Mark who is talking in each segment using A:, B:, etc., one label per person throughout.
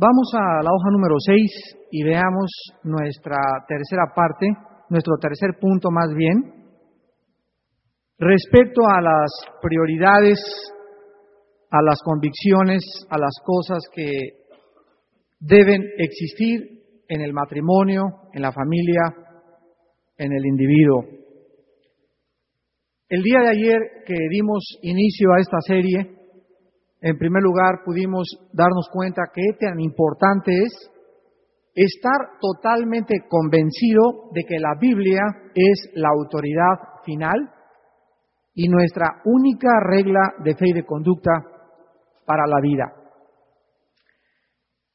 A: Vamos a la hoja número 6 y veamos nuestra tercera parte, nuestro tercer punto más bien, respecto a las prioridades, a las convicciones, a las cosas que deben existir en el matrimonio, en la familia, en el individuo. El día de ayer que dimos inicio a esta serie, en primer lugar, pudimos darnos cuenta que tan importante es estar totalmente convencido de que la Biblia es la autoridad final y nuestra única regla de fe y de conducta para la vida.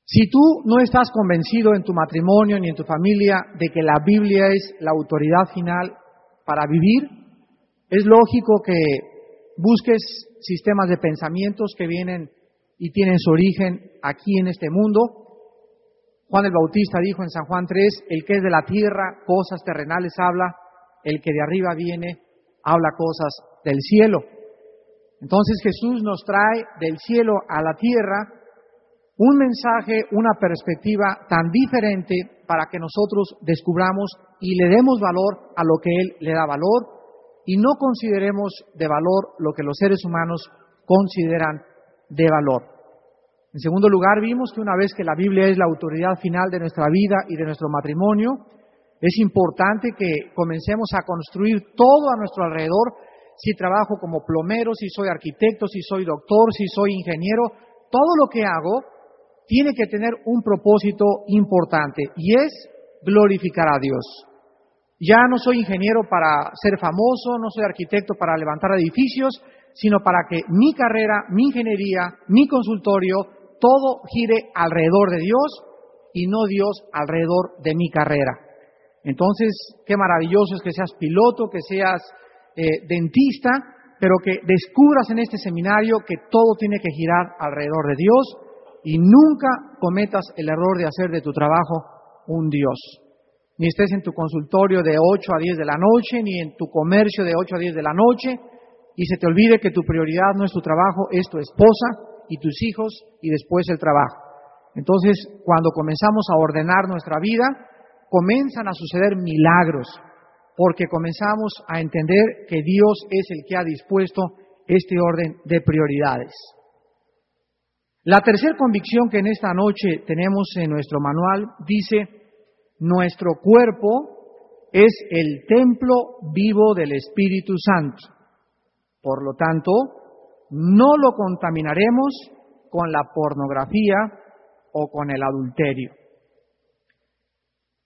A: Si tú no estás convencido en tu matrimonio ni en tu familia de que la Biblia es la autoridad final para vivir, es lógico que busques sistemas de pensamientos que vienen y tienen su origen aquí en este mundo. Juan el Bautista dijo en San Juan 3, el que es de la tierra, cosas terrenales habla, el que de arriba viene, habla cosas del cielo. Entonces Jesús nos trae del cielo a la tierra un mensaje, una perspectiva tan diferente para que nosotros descubramos y le demos valor a lo que Él le da valor y no consideremos de valor lo que los seres humanos consideran de valor. En segundo lugar, vimos que una vez que la Biblia es la autoridad final de nuestra vida y de nuestro matrimonio, es importante que comencemos a construir todo a nuestro alrededor. Si trabajo como plomero, si soy arquitecto, si soy doctor, si soy ingeniero, todo lo que hago tiene que tener un propósito importante y es glorificar a Dios. Ya no soy ingeniero para ser famoso, no soy arquitecto para levantar edificios, sino para que mi carrera, mi ingeniería, mi consultorio, todo gire alrededor de Dios y no Dios alrededor de mi carrera. Entonces, qué maravilloso es que seas piloto, que seas eh, dentista, pero que descubras en este seminario que todo tiene que girar alrededor de Dios y nunca cometas el error de hacer de tu trabajo un Dios ni estés en tu consultorio de 8 a 10 de la noche, ni en tu comercio de 8 a 10 de la noche, y se te olvide que tu prioridad no es tu trabajo, es tu esposa y tus hijos y después el trabajo. Entonces, cuando comenzamos a ordenar nuestra vida, comienzan a suceder milagros, porque comenzamos a entender que Dios es el que ha dispuesto este orden de prioridades. La tercera convicción que en esta noche tenemos en nuestro manual dice, nuestro cuerpo es el templo vivo del Espíritu Santo. Por lo tanto, no lo contaminaremos con la pornografía o con el adulterio.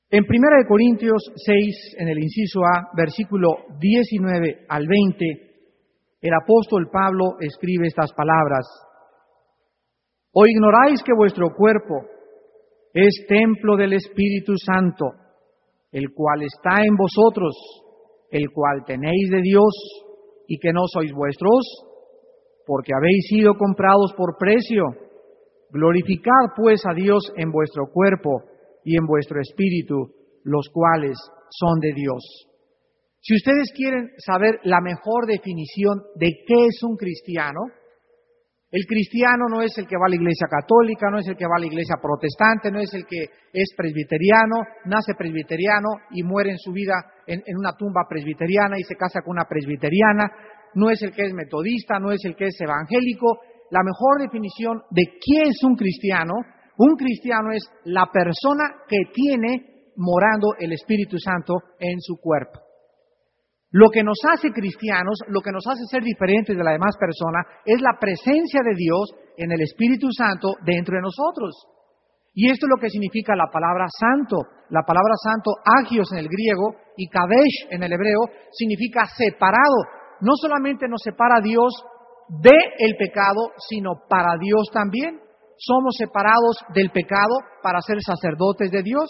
A: En 1 Corintios 6, en el inciso A, versículo 19 al 20, el apóstol Pablo escribe estas palabras. ¿O ignoráis que vuestro cuerpo es templo del Espíritu Santo, el cual está en vosotros, el cual tenéis de Dios y que no sois vuestros, porque habéis sido comprados por precio. Glorificad pues a Dios en vuestro cuerpo y en vuestro espíritu, los cuales son de Dios. Si ustedes quieren saber la mejor definición de qué es un cristiano, el cristiano no es el que va a la iglesia católica, no es el que va a la iglesia protestante, no es el que es presbiteriano, nace presbiteriano y muere en su vida en, una tumba presbiteriana y se casa con una presbiteriana, no es el que es metodista, no es el que es evangélico. La mejor definición de quién es un cristiano, un cristiano es la persona que tiene morando el Espíritu Santo en su cuerpo. Lo que nos hace cristianos, lo que nos hace ser diferentes de la demás persona, es la presencia de Dios en el Espíritu Santo dentro de nosotros. Y esto es lo que significa la palabra santo. La palabra santo, agios en el griego y kadesh en el hebreo, significa separado. No solamente nos separa Dios de el pecado, sino para Dios también. Somos separados del pecado para ser sacerdotes de Dios.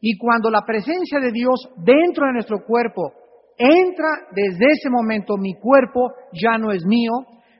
A: Y cuando la presencia de Dios dentro de nuestro cuerpo entra desde ese momento, mi cuerpo ya no es mío,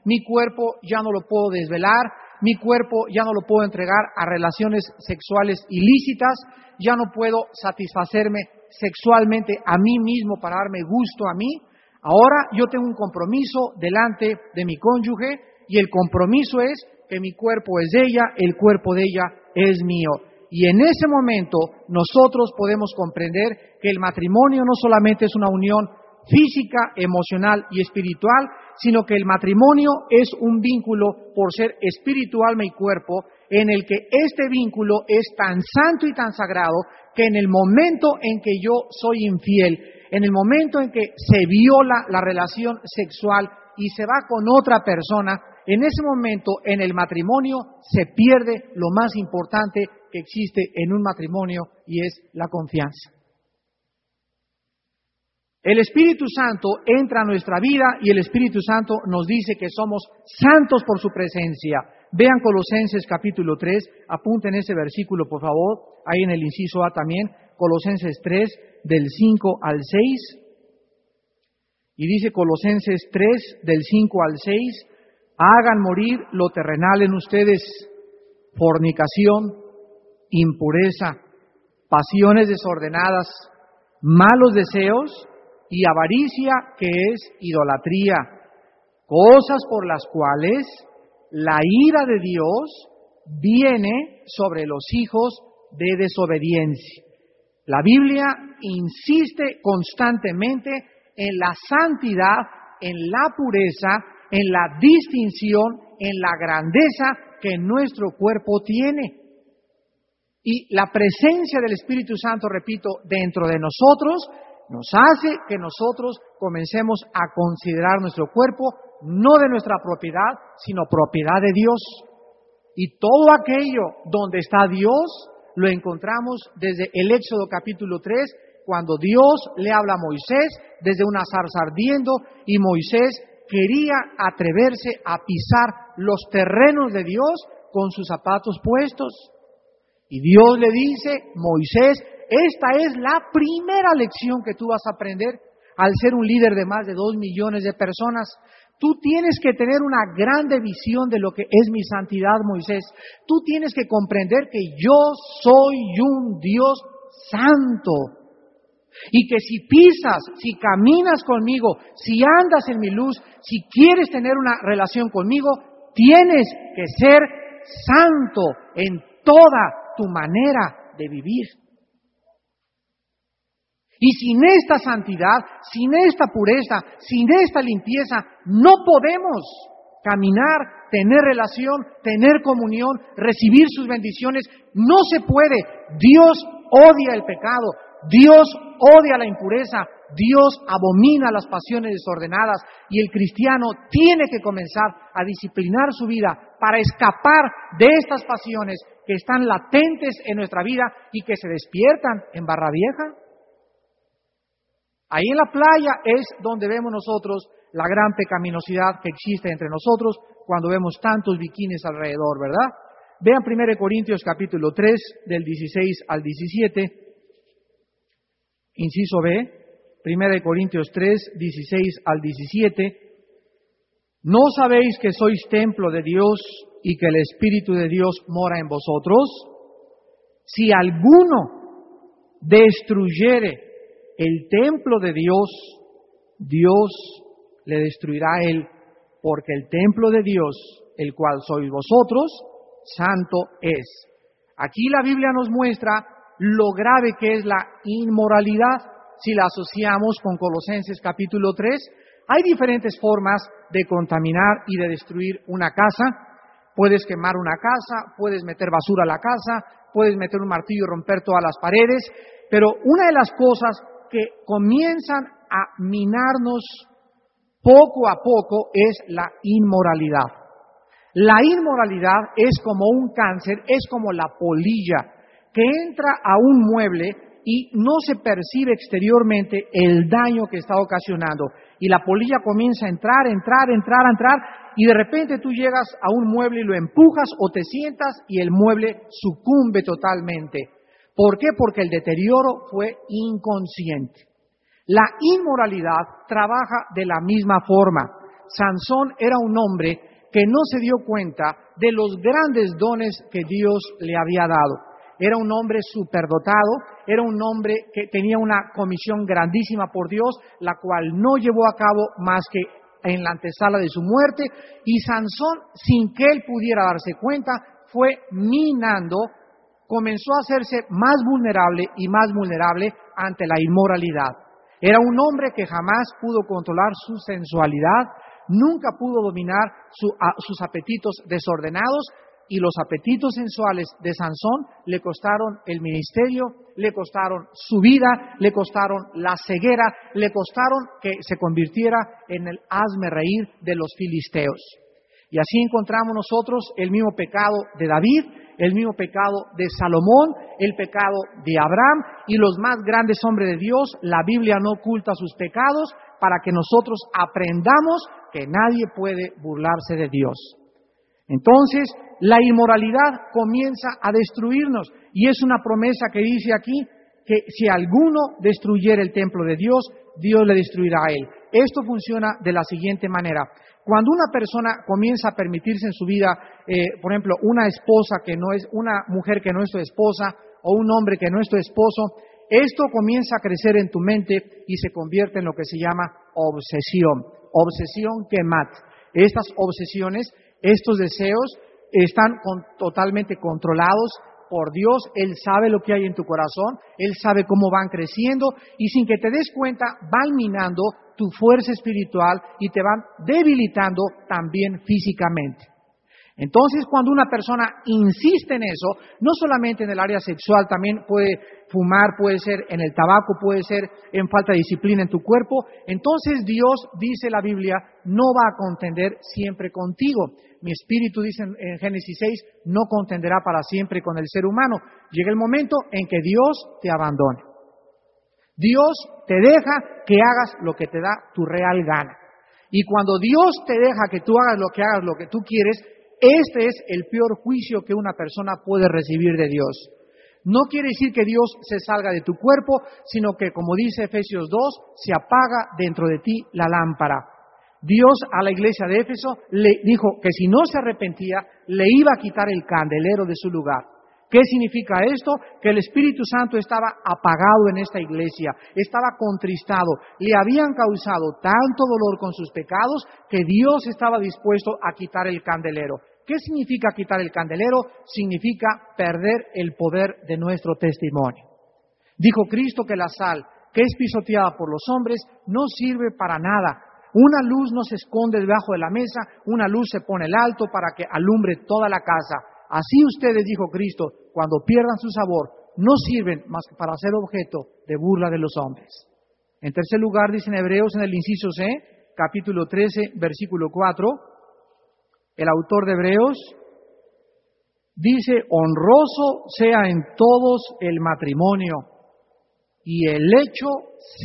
A: mi cuerpo ya no lo puedo desvelar, mi cuerpo ya no lo puedo entregar a relaciones sexuales ilícitas, ya no puedo satisfacerme sexualmente a mí mismo para darme gusto a mí. Ahora yo tengo un compromiso delante de mi cónyuge y el compromiso es que mi cuerpo es de ella, el cuerpo de ella es mío. Y en ese momento nosotros podemos comprender que el matrimonio no solamente es una unión física, emocional y espiritual, sino que el matrimonio es un vínculo por ser espiritual y cuerpo, en el que este vínculo es tan santo y tan sagrado que en el momento en que yo soy infiel, en el momento en que se viola la relación sexual y se va con otra persona, en ese momento en el matrimonio se pierde lo más importante que existe en un matrimonio y es la confianza. El Espíritu Santo entra a nuestra vida y el Espíritu Santo nos dice que somos santos por su presencia. Vean Colosenses capítulo 3, apunten ese versículo por favor, ahí en el inciso A también, Colosenses 3 del 5 al 6. Y dice Colosenses 3 del 5 al 6, hagan morir lo terrenal en ustedes, fornicación, impureza, pasiones desordenadas, malos deseos, y avaricia que es idolatría, cosas por las cuales la ira de Dios viene sobre los hijos de desobediencia. La Biblia insiste constantemente en la santidad, en la pureza, en la distinción, en la grandeza que nuestro cuerpo tiene. Y la presencia del Espíritu Santo, repito, dentro de nosotros nos hace que nosotros comencemos a considerar nuestro cuerpo no de nuestra propiedad, sino propiedad de Dios. Y todo aquello donde está Dios lo encontramos desde el Éxodo capítulo 3, cuando Dios le habla a Moisés desde una zarza ardiendo y Moisés quería atreverse a pisar los terrenos de Dios con sus zapatos puestos. Y Dios le dice, Moisés, esta es la primera lección que tú vas a aprender al ser un líder de más de dos millones de personas. Tú tienes que tener una grande visión de lo que es mi santidad, Moisés. Tú tienes que comprender que yo soy un Dios santo. Y que si pisas, si caminas conmigo, si andas en mi luz, si quieres tener una relación conmigo, tienes que ser santo en toda tu manera de vivir. Y sin esta santidad, sin esta pureza, sin esta limpieza, no podemos caminar, tener relación, tener comunión, recibir sus bendiciones. No se puede. Dios odia el pecado, Dios odia la impureza, Dios abomina las pasiones desordenadas y el cristiano tiene que comenzar a disciplinar su vida para escapar de estas pasiones que están latentes en nuestra vida y que se despiertan en barra vieja. Ahí en la playa es donde vemos nosotros la gran pecaminosidad que existe entre nosotros cuando vemos tantos bikinis alrededor, ¿verdad? Vean 1 Corintios capítulo 3 del 16 al 17. Inciso B, 1 Corintios 3, 16 al 17. ¿No sabéis que sois templo de Dios y que el Espíritu de Dios mora en vosotros? Si alguno destruyere el templo de Dios, Dios le destruirá a él, porque el templo de Dios, el cual sois vosotros, santo es. Aquí la Biblia nos muestra lo grave que es la inmoralidad si la asociamos con Colosenses capítulo 3. Hay diferentes formas de contaminar y de destruir una casa. Puedes quemar una casa, puedes meter basura a la casa, puedes meter un martillo y romper todas las paredes, pero una de las cosas que comienzan a minarnos poco a poco es la inmoralidad. La inmoralidad es como un cáncer, es como la polilla que entra a un mueble y no se percibe exteriormente el daño que está ocasionando. Y la polilla comienza a entrar, entrar, entrar, entrar, y de repente tú llegas a un mueble y lo empujas o te sientas y el mueble sucumbe totalmente. ¿Por qué? Porque el deterioro fue inconsciente. La inmoralidad trabaja de la misma forma. Sansón era un hombre que no se dio cuenta de los grandes dones que Dios le había dado. Era un hombre superdotado, era un hombre que tenía una comisión grandísima por Dios, la cual no llevó a cabo más que en la antesala de su muerte, y Sansón, sin que él pudiera darse cuenta, fue minando comenzó a hacerse más vulnerable y más vulnerable ante la inmoralidad. Era un hombre que jamás pudo controlar su sensualidad, nunca pudo dominar sus apetitos desordenados y los apetitos sensuales de Sansón le costaron el ministerio, le costaron su vida, le costaron la ceguera, le costaron que se convirtiera en el hazme reír de los filisteos. Y así encontramos nosotros el mismo pecado de David, el mismo pecado de Salomón, el pecado de Abraham y los más grandes hombres de Dios. La Biblia no oculta sus pecados para que nosotros aprendamos que nadie puede burlarse de Dios. Entonces, la inmoralidad comienza a destruirnos y es una promesa que dice aquí que si alguno destruyera el templo de Dios, Dios le destruirá a él. Esto funciona de la siguiente manera. Cuando una persona comienza a permitirse en su vida, eh, por ejemplo, una esposa que no es, una mujer que no es su esposa o un hombre que no es tu esposo, esto comienza a crecer en tu mente y se convierte en lo que se llama obsesión. Obsesión que mata. Estas obsesiones estos deseos están totalmente controlados por Dios, Él sabe lo que hay en tu corazón, Él sabe cómo van creciendo. Y sin que te des cuenta van minando tu fuerza espiritual y te van debilitando también físicamente. Entonces, cuando una persona insiste en eso, no solamente en el área sexual, también puede fumar, puede ser en el tabaco, puede ser en falta de disciplina en tu cuerpo, entonces Dios, dice la Biblia, no va a contender siempre contigo. Mi espíritu, dice en Génesis 6, no contenderá para siempre con el ser humano. Llega el momento en que Dios te abandone. Dios te deja que hagas lo que te da tu real gana. Y cuando Dios te deja que tú hagas lo que hagas, lo que tú quieres, este es el peor juicio que una persona puede recibir de Dios. No quiere decir que Dios se salga de tu cuerpo, sino que, como dice Efesios 2, se apaga dentro de ti la lámpara. Dios a la iglesia de Éfeso le dijo que si no se arrepentía, le iba a quitar el candelero de su lugar. ¿Qué significa esto? Que el Espíritu Santo estaba apagado en esta iglesia, estaba contristado, le habían causado tanto dolor con sus pecados que Dios estaba dispuesto a quitar el candelero. ¿Qué significa quitar el candelero? Significa perder el poder de nuestro testimonio. Dijo Cristo que la sal, que es pisoteada por los hombres, no sirve para nada. Una luz no se esconde debajo de la mesa, una luz se pone el alto para que alumbre toda la casa. Así ustedes, dijo Cristo, cuando pierdan su sabor, no sirven más que para ser objeto de burla de los hombres. En tercer lugar, dicen Hebreos en el inciso C, capítulo 13, versículo 4, el autor de Hebreos, dice, honroso sea en todos el matrimonio y el hecho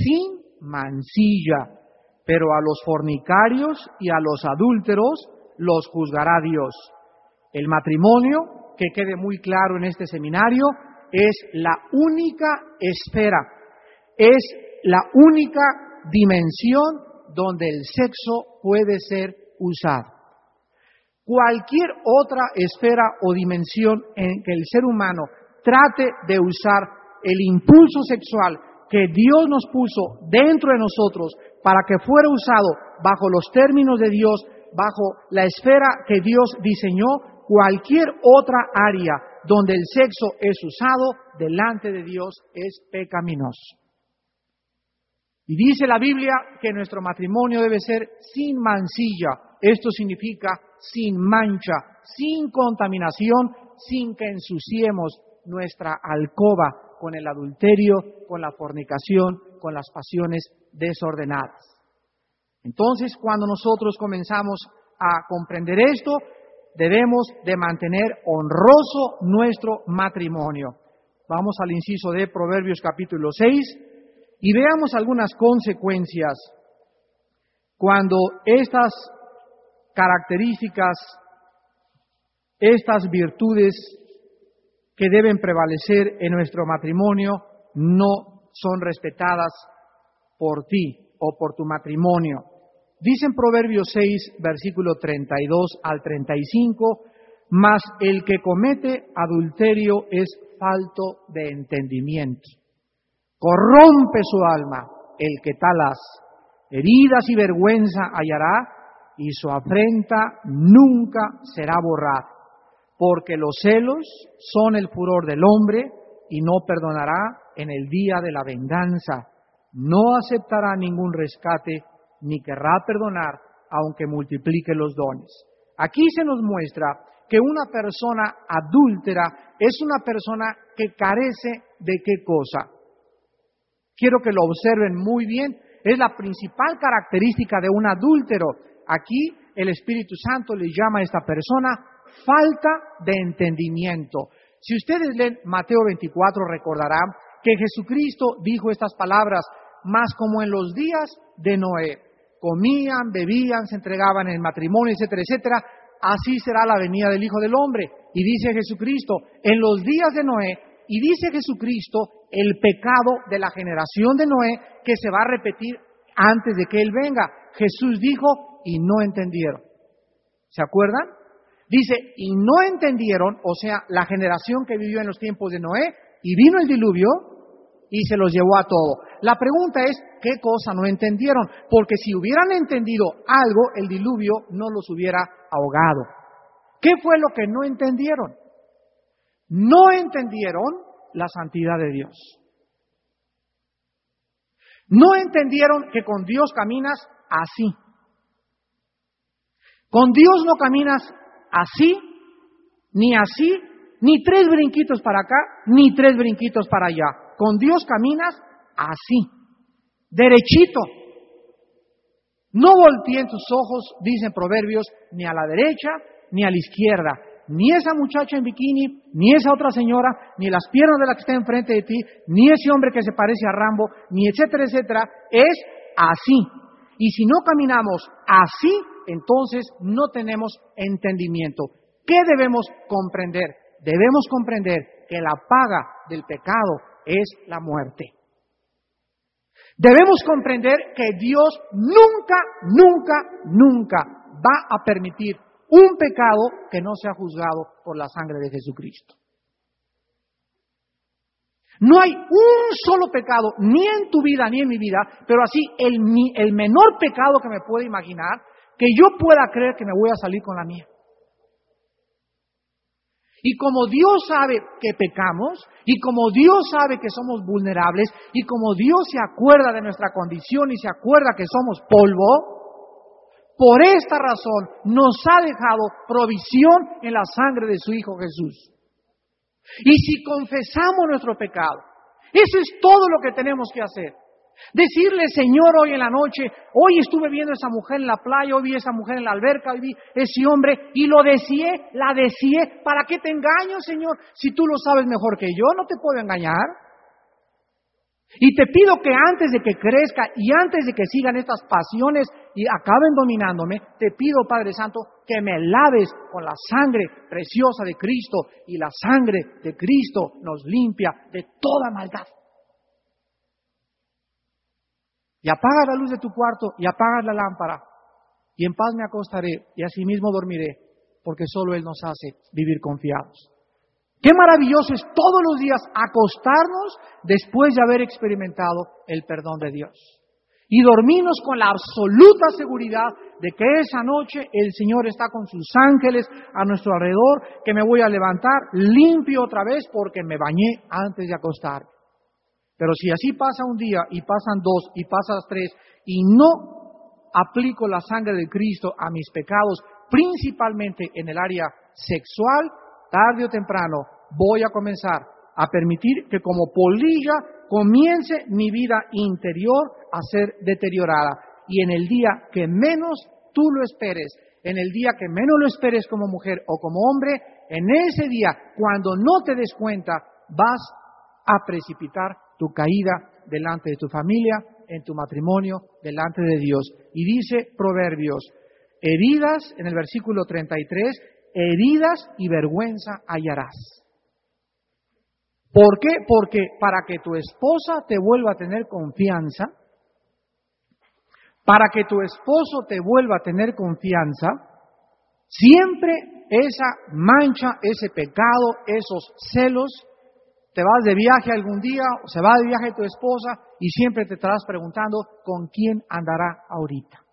A: sin mancilla, pero a los fornicarios y a los adúlteros los juzgará Dios. El matrimonio, que quede muy claro en este seminario, es la única esfera, es la única dimensión donde el sexo puede ser usado cualquier otra esfera o dimensión en que el ser humano trate de usar el impulso sexual que Dios nos puso dentro de nosotros para que fuera usado bajo los términos de Dios, bajo la esfera que Dios diseñó, cualquier otra área donde el sexo es usado delante de Dios es pecaminoso. Y dice la Biblia que nuestro matrimonio debe ser sin mancilla. Esto significa sin mancha, sin contaminación, sin que ensuciemos nuestra alcoba con el adulterio, con la fornicación, con las pasiones desordenadas. Entonces, cuando nosotros comenzamos a comprender esto, debemos de mantener honroso nuestro matrimonio. Vamos al inciso de Proverbios capítulo 6 y veamos algunas consecuencias cuando estas características, estas virtudes que deben prevalecer en nuestro matrimonio no son respetadas por ti o por tu matrimonio. Dicen Proverbios 6, versículo 32 al 35, mas el que comete adulterio es falto de entendimiento. Corrompe su alma el que tal hace. Heridas y vergüenza hallará y su afrenta nunca será borrada. porque los celos son el furor del hombre y no perdonará en el día de la venganza. No aceptará ningún rescate ni querrá perdonar aunque multiplique los dones. Aquí se nos muestra que una persona adúltera es una persona que carece de qué cosa. Quiero que lo observen muy bien. Es la principal característica de un adúltero. Aquí el Espíritu Santo le llama a esta persona falta de entendimiento. Si ustedes leen Mateo 24 recordarán que Jesucristo dijo estas palabras, más como en los días de Noé. Comían, bebían, se entregaban en matrimonio, etcétera, etcétera. Así será la venida del Hijo del Hombre. Y dice Jesucristo, en los días de Noé, y dice Jesucristo, el pecado de la generación de Noé que se va a repetir antes de que Él venga. Jesús dijo, y no entendieron. ¿Se acuerdan? Dice, y no entendieron, o sea, la generación que vivió en los tiempos de Noé, y vino el diluvio y se los llevó a todo. La pregunta es, ¿qué cosa no entendieron? Porque si hubieran entendido algo, el diluvio no los hubiera ahogado. ¿Qué fue lo que no entendieron? No entendieron la santidad de Dios. No entendieron que con Dios caminas así. Con Dios no caminas así, ni así, ni tres brinquitos para acá, ni tres brinquitos para allá. Con Dios caminas así, derechito. No volteen tus ojos, dicen proverbios, ni a la derecha ni a la izquierda. Ni esa muchacha en bikini, ni esa otra señora, ni las piernas de la que está enfrente de ti, ni ese hombre que se parece a Rambo, ni etcétera, etcétera. Es así. Y si no caminamos así, entonces no tenemos entendimiento. ¿Qué debemos comprender? Debemos comprender que la paga del pecado es la muerte. Debemos comprender que Dios nunca, nunca, nunca va a permitir un pecado que no sea juzgado por la sangre de Jesucristo. No hay un solo pecado, ni en tu vida ni en mi vida, pero así el, menor pecado que me pueda imaginar, que yo pueda creer que me voy a salir con la mía. Y como Dios sabe que pecamos, y como Dios sabe que somos vulnerables, y como Dios se acuerda de nuestra condición y se acuerda que somos polvo, por esta razón nos ha dejado provisión en la sangre de su Hijo Jesús. Y si confesamos nuestro pecado, eso es todo lo que tenemos que hacer. Decirle, Señor, hoy en la noche, hoy estuve viendo a esa mujer en la playa, hoy vi a esa mujer en la alberca, hoy vi ese hombre y lo deseé, la deseé. ¿Para qué te engaño, Señor? Si tú lo sabes mejor que yo, no te puedo engañar. Y te pido que antes de que crezca y antes de que sigan estas pasiones y acaben dominándome, te pido, Padre Santo, que me laves con la sangre preciosa de Cristo y la sangre de Cristo nos limpia de toda maldad y apagas la luz de tu cuarto y apagas la lámpara, y en paz me acostaré y asimismo dormiré, porque solo Él nos hace vivir confiados. Qué maravilloso es todos los días acostarnos después de haber experimentado el perdón de Dios. Y dormirnos con la absoluta seguridad de que esa noche el Señor está con sus ángeles a nuestro alrededor, que me voy a levantar limpio otra vez porque me bañé antes de acostarme. Pero si así pasa un día y pasan dos y pasan tres y no aplico la sangre de Cristo a mis pecados, principalmente en el área sexual, tarde o temprano voy a comenzar a permitir que como polilla comience mi vida interior a ser deteriorada. Y en el día que menos tú lo esperes, en el día que menos lo esperes como mujer o como hombre, en ese día, cuando no te des cuenta, vas a precipitar tu caída delante de tu familia, en tu matrimonio, delante de Dios. Y dice Proverbios, heridas, en el versículo 33, heridas y vergüenza hallarás. ¿Por qué? Porque para que tu esposa te vuelva a tener confianza, para que tu esposo te vuelva a tener confianza, siempre esa mancha, ese pecado, esos celos, te vas de viaje algún día, o se va de viaje tu esposa y siempre te estarás preguntando con quién andará ahorita.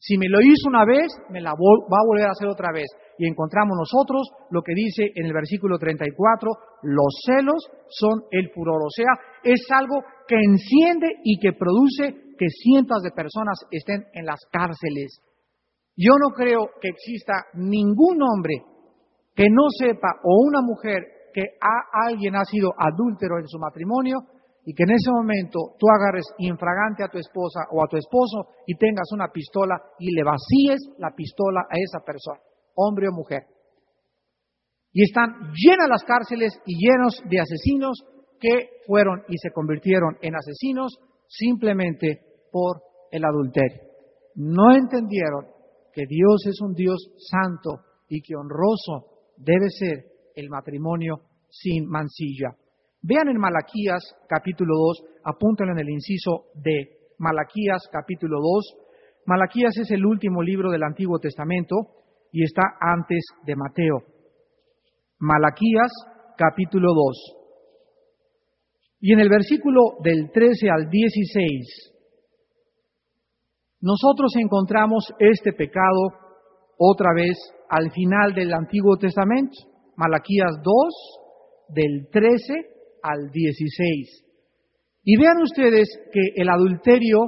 A: Si me lo hizo una vez, me la va a volver a hacer otra vez. y encontramos nosotros lo que dice en el versículo 34, los celos son el furor, o sea, es algo que enciende y que produce que cientos de personas estén en las cárceles. Yo no creo que exista ningún hombre que no sepa o una mujer que alguien ha sido adúltero en su matrimonio y que en ese momento tú agarres infragante a tu esposa o a tu esposo y tengas una pistola y le vacíes la pistola a esa persona, hombre o mujer. Y están llenas las cárceles y llenos de asesinos que fueron y se convirtieron en asesinos simplemente por el adulterio. No entendieron que Dios es un Dios santo y que honroso debe ser el matrimonio sin mancilla. Vean en Malaquías capítulo 2, apúntenlo en el inciso de Malaquías capítulo 2. Malaquías es el último libro del Antiguo Testamento y está antes de Mateo. Malaquías capítulo 2. Y en el versículo del 13 al 16, nosotros encontramos este pecado otra vez al final del Antiguo Testamento. Malaquías 2, del 13 al 16. Y vean ustedes que el adulterio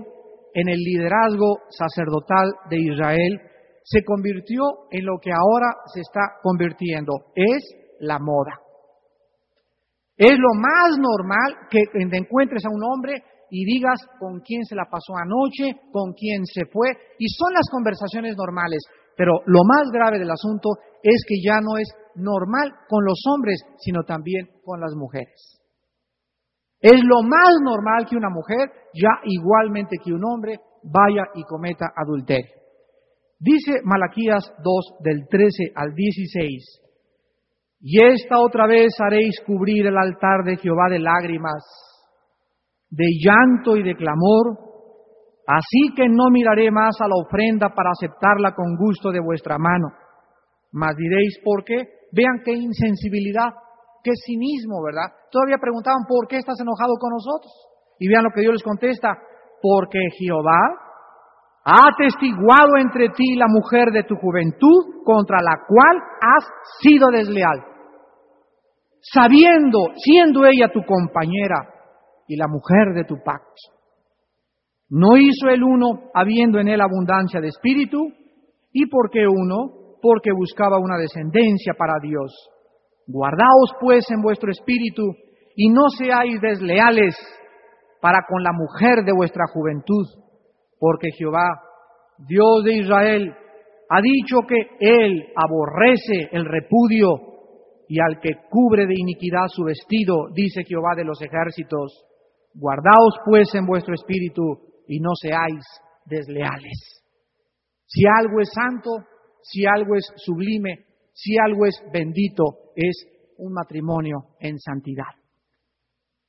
A: en el liderazgo sacerdotal de Israel se convirtió en lo que ahora se está convirtiendo, es la moda. Es lo más normal que encuentres a un hombre y digas con quién se la pasó anoche, con quién se fue, y son las conversaciones normales. Pero lo más grave del asunto es que ya no es normal con los hombres, sino también con las mujeres. Es lo más normal que una mujer, ya igualmente que un hombre, vaya y cometa adulterio. Dice Malaquías 2 del 13 al 16, y esta otra vez haréis cubrir el altar de Jehová de lágrimas, de llanto y de clamor, así que no miraré más a la ofrenda para aceptarla con gusto de vuestra mano. Mas diréis, ¿por qué? Vean qué insensibilidad qué cinismo, ¿verdad? Todavía preguntaban, ¿por qué estás enojado con nosotros? Y vean lo que Dios les contesta, porque Jehová ha testiguado entre ti la mujer de tu juventud contra la cual has sido desleal, sabiendo, siendo ella tu compañera y la mujer de tu pacto. No hizo el uno habiendo en él abundancia de espíritu, y porque uno, porque buscaba una descendencia para Dios. Guardaos pues en vuestro espíritu y no seáis desleales para con la mujer de vuestra juventud, porque Jehová, Dios de Israel, ha dicho que Él aborrece el repudio y al que cubre de iniquidad su vestido, dice Jehová de los ejércitos. Guardaos pues en vuestro espíritu y no seáis desleales. Si algo es santo, si algo es sublime, si algo es bendito, es un matrimonio en santidad.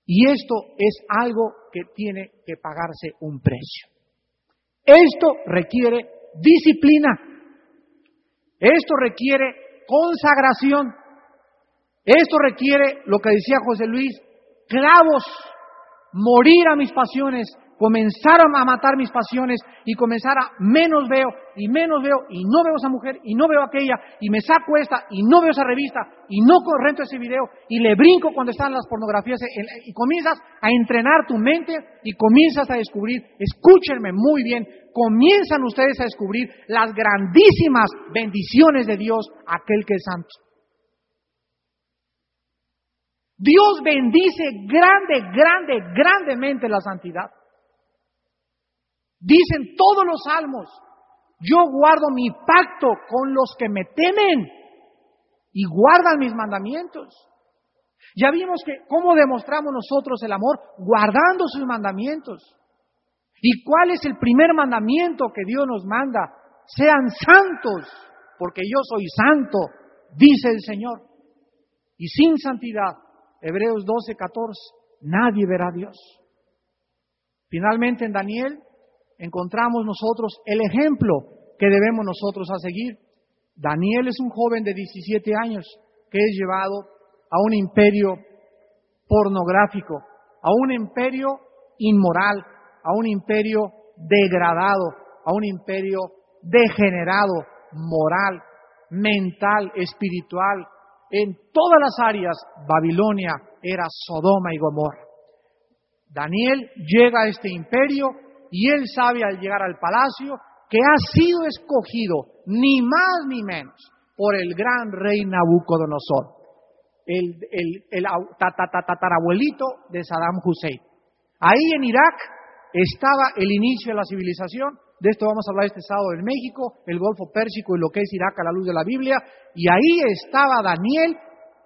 A: Y esto es algo que tiene que pagarse un precio. Esto requiere disciplina. Esto requiere consagración. Esto requiere, lo que decía José Luis, clavos, morir a mis pasiones, comenzar a matar mis pasiones y comenzar menos veo y menos veo y no veo esa mujer y no veo aquella y me saco esta y no veo esa revista y no corrento ese video y le brinco cuando están las pornografías y comienzas a entrenar tu mente y comienzas a descubrir, escúchenme muy bien, comienzan ustedes a descubrir las grandísimas bendiciones de Dios, aquel que es santo. Dios bendice grande, grande, grandemente la santidad. Dicen todos los salmos, yo guardo mi pacto con los que me temen y guardan mis mandamientos. Ya vimos que cómo demostramos nosotros el amor guardando sus mandamientos. ¿Y cuál es el primer mandamiento que Dios nos manda? Sean santos, porque yo soy santo, dice el Señor. Y sin santidad, Hebreos 12, 14, nadie verá a Dios. Finalmente en Daniel encontramos nosotros el ejemplo que debemos nosotros a seguir. Daniel es un joven de 17 años que es llevado a un imperio pornográfico, a un imperio inmoral, a un imperio degradado, a un imperio degenerado, moral. mental, espiritual, en todas las áreas, Babilonia era Sodoma y Gomorra. Daniel llega a este imperio y él sabe al llegar al palacio que ha sido escogido, ni más ni menos, por el gran rey Nabucodonosor, el, el, tatarabuelito de Saddam Hussein. Ahí en Irak estaba el inicio de la civilización, de esto vamos a hablar este sábado en México, el Golfo Pérsico y lo que es Irak a la luz de la Biblia, y ahí estaba Daniel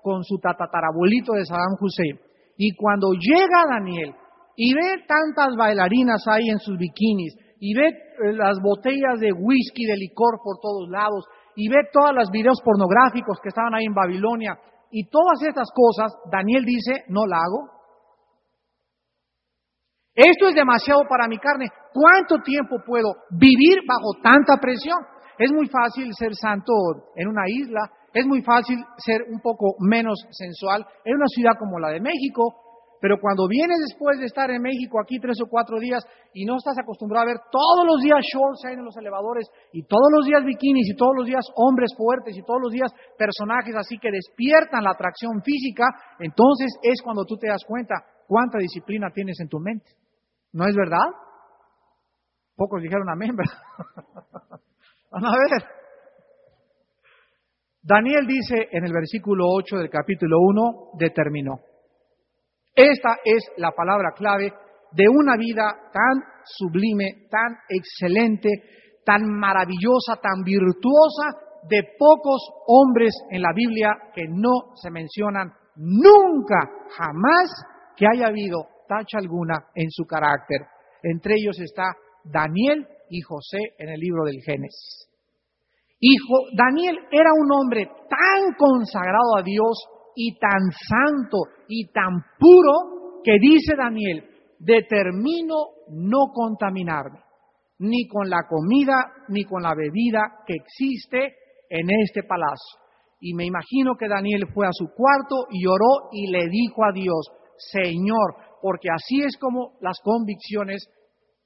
A: con su tatarabuelito de Saddam Hussein. Y cuando llega Daniel y ve tantas bailarinas ahí en sus bikinis, y ve eh, las botellas de whisky, de licor por todos lados, y ve todos los videos pornográficos que estaban ahí en Babilonia, y todas estas cosas, Daniel dice, no la hago. Esto es demasiado para mi carne. ¿Cuánto tiempo puedo vivir bajo tanta presión? Es muy fácil ser santo en una isla, es muy fácil ser un poco menos sensual en una ciudad como la de México, pero cuando vienes después de estar en México aquí tres o cuatro días y no estás acostumbrado a ver todos los días shorts en los elevadores y todos los días bikinis y todos los días hombres fuertes y todos los días personajes así que despiertan la atracción física, entonces es cuando tú te das cuenta cuánta disciplina tienes en tu mente. ¿No es verdad? Pocos dijeron amén, ¿verdad? Van a ver. Daniel dice en el versículo 8 del capítulo 1, determinó. Esta es la palabra clave de una vida tan sublime, tan excelente, tan maravillosa, tan virtuosa de pocos hombres en la Biblia que no se mencionan nunca, jamás que haya habido tacha alguna en su carácter. Entre ellos está Daniel y José en el libro del Génesis. Hijo, Daniel era un hombre tan consagrado a Dios y tan santo y tan puro que dice Daniel, determino no contaminarme, ni con la comida, ni con la bebida que existe en este palacio. Y me imagino que Daniel fue a su cuarto y oró y le dijo a Dios, Señor, porque así es como las convicciones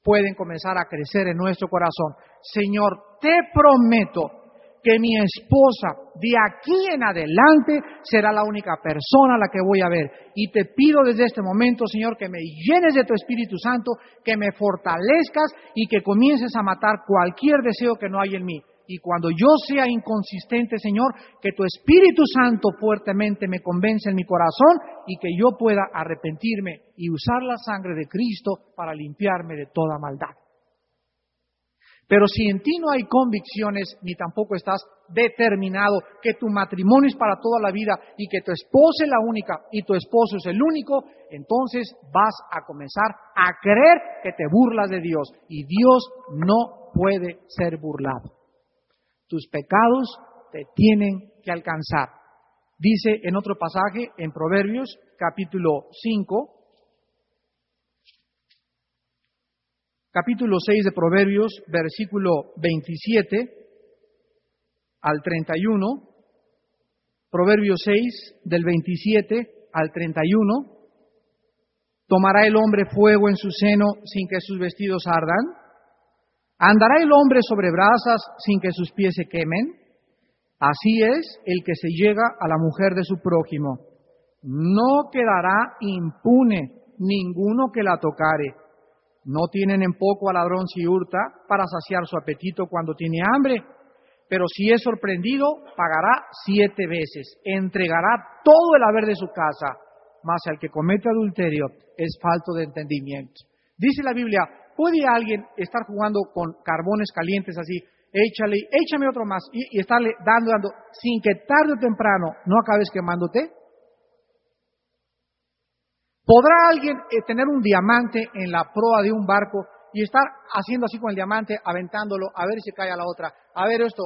A: pueden comenzar a crecer en nuestro corazón. Señor, te prometo que mi esposa de aquí en adelante será la única persona a la que voy a ver. Y te pido desde este momento, Señor, que me llenes de tu Espíritu Santo, que me fortalezcas y que comiences a matar cualquier deseo que no hay en mí. Y cuando yo sea inconsistente, Señor, que tu Espíritu Santo fuertemente me convence en mi corazón y que yo pueda arrepentirme y usar la sangre de Cristo para limpiarme de toda maldad. Pero si en ti no hay convicciones, ni tampoco estás determinado que tu matrimonio es para toda la vida y que tu esposa es la única y tu esposo es el único, entonces vas a comenzar a creer que te burlas de Dios y Dios no puede ser burlado. Tus pecados te tienen que alcanzar. Dice en otro pasaje, en Proverbios capítulo 5, capítulo 6 de Proverbios, versículo 27 al 31, Proverbios 6 del 27 al 31, ¿tomará el hombre fuego en su seno sin que sus vestidos ardan? ¿Andará el hombre sobre brasas sin que sus pies se quemen? Así es el que se llega a la mujer de su prójimo. No quedará impune ninguno que la tocare no tienen en poco al ladrón si hurta para saciar su apetito cuando tiene hambre, pero si es sorprendido, pagará siete veces, entregará todo el haber de su casa, mas al que comete adulterio es falto de entendimiento. Dice la Biblia, ¿puede alguien estar jugando con carbones calientes así? Échale, échame otro más y, y estarle dando, dando, sin que tarde o temprano no acabes quemándote. ¿Podrá alguien eh, tener un diamante en la proa de un barco y estar haciendo así con el diamante, aventándolo, a ver si cae a la otra? A ver esto,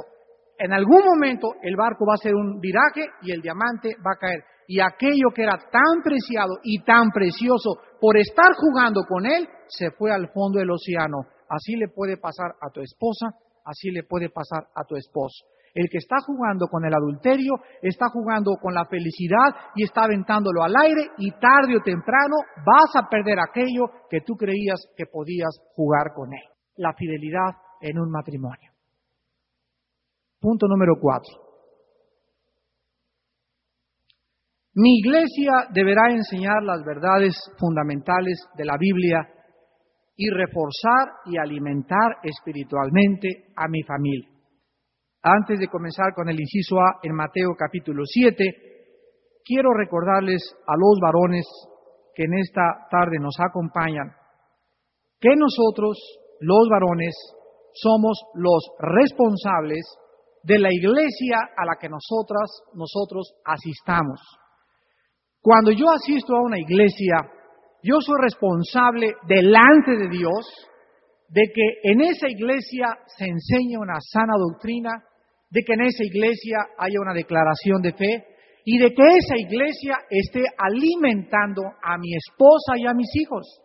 A: en algún momento el barco va a hacer un viraje y el diamante va a caer. Y aquello que era tan preciado y tan precioso por estar jugando con él, se fue al fondo del océano. Así le puede pasar a tu esposa, así le puede pasar a tu esposo. El que está jugando con el adulterio está jugando con la felicidad y está aventándolo al aire y tarde o temprano vas a perder aquello que tú creías que podías jugar con él. La fidelidad en un matrimonio. Punto número cuatro. Mi iglesia deberá enseñar las verdades fundamentales de la Biblia y reforzar y alimentar espiritualmente a mi familia. Antes de comenzar con el inciso A en Mateo capítulo 7, quiero recordarles a los varones que en esta tarde nos acompañan que nosotros, los varones, somos los responsables de la iglesia a la que nosotras, nosotros asistamos. Cuando yo asisto a una iglesia, yo soy responsable delante de Dios de que en esa iglesia se enseñe una sana doctrina, de que en esa iglesia haya una declaración de fe y de que esa iglesia esté alimentando a mi esposa y a mis hijos.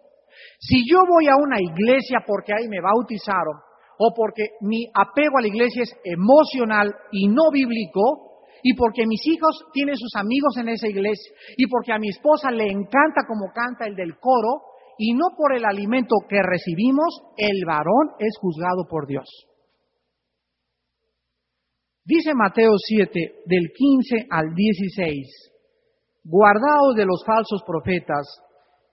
A: Si yo voy a una iglesia porque ahí me bautizaron o porque mi apego a la iglesia es emocional y no bíblico, y porque mis hijos tienen sus amigos en esa iglesia, y porque a mi esposa le encanta como canta el del coro, y no por el alimento que recibimos, el varón es juzgado por Dios. Dice Mateo 7, del 15 al 16, guardaos de los falsos profetas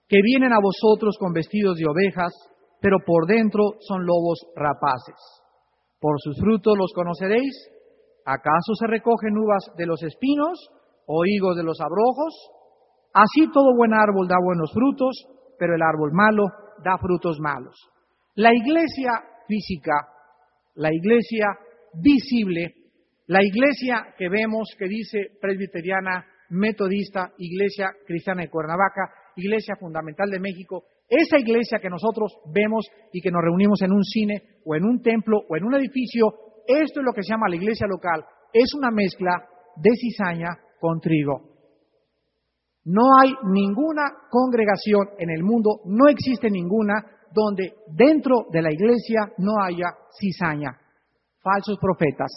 A: que vienen a vosotros con vestidos de ovejas, pero por dentro son lobos rapaces. Por sus frutos los conoceréis. ¿Acaso se recogen uvas de los espinos o higos de los abrojos? Así todo buen árbol da buenos frutos, pero el árbol malo da frutos malos. La iglesia física, la iglesia visible, la iglesia que vemos que dice presbiteriana, metodista, iglesia cristiana de Cuernavaca, iglesia fundamental de México, esa iglesia que nosotros vemos y que nos reunimos en un cine o en un templo o en un edificio, esto es lo que se llama la iglesia local, es una mezcla de cizaña con trigo. No hay ninguna congregación en el mundo, no existe ninguna donde dentro de la iglesia no haya cizaña, falsos profetas.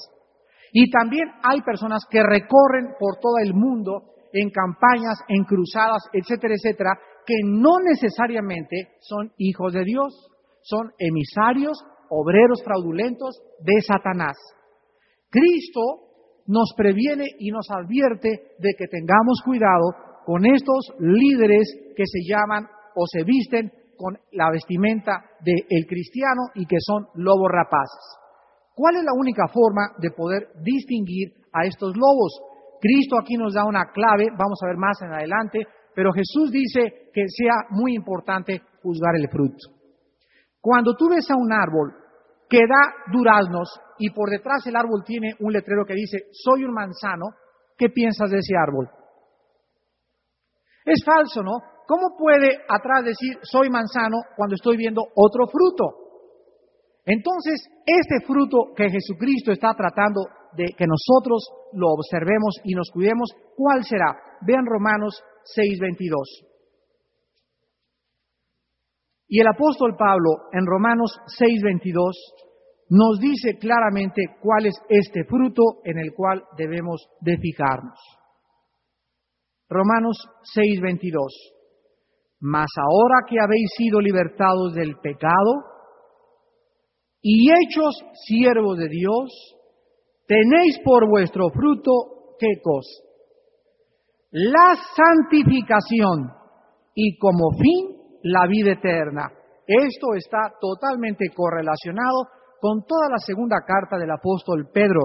A: Y también hay personas que recorren por todo el mundo en campañas, en cruzadas, etcétera, etcétera, que no necesariamente son hijos de Dios, son emisarios, obreros fraudulentos de Satanás. Cristo nos previene y nos advierte de que tengamos cuidado con estos líderes que se llaman o se visten con la vestimenta del cristiano y que son lobos rapaces. ¿Cuál es la única forma de poder distinguir a estos lobos? Cristo aquí nos da una clave, vamos a ver más en adelante, pero Jesús dice que sea muy importante juzgar el fruto. Cuando tú ves a un árbol que da duraznos y por detrás el árbol tiene un letrero que dice, soy un manzano, ¿qué piensas de ese árbol? Es falso, ¿no? ¿Cómo puede atrás decir, soy manzano cuando estoy viendo otro fruto? Entonces, este fruto que Jesucristo está tratando de que nosotros lo observemos y nos cuidemos, ¿cuál será? Vean Romanos 6:22. Y el apóstol Pablo en Romanos 6:22 nos dice claramente cuál es este fruto en el cual debemos de fijarnos. Romanos 6:22. Mas ahora que habéis sido libertados del pecado y hechos siervos de Dios, tenéis por vuestro fruto qué cosa? la santificación y como fin la vida eterna. Esto está totalmente correlacionado con toda la segunda carta del apóstol Pedro.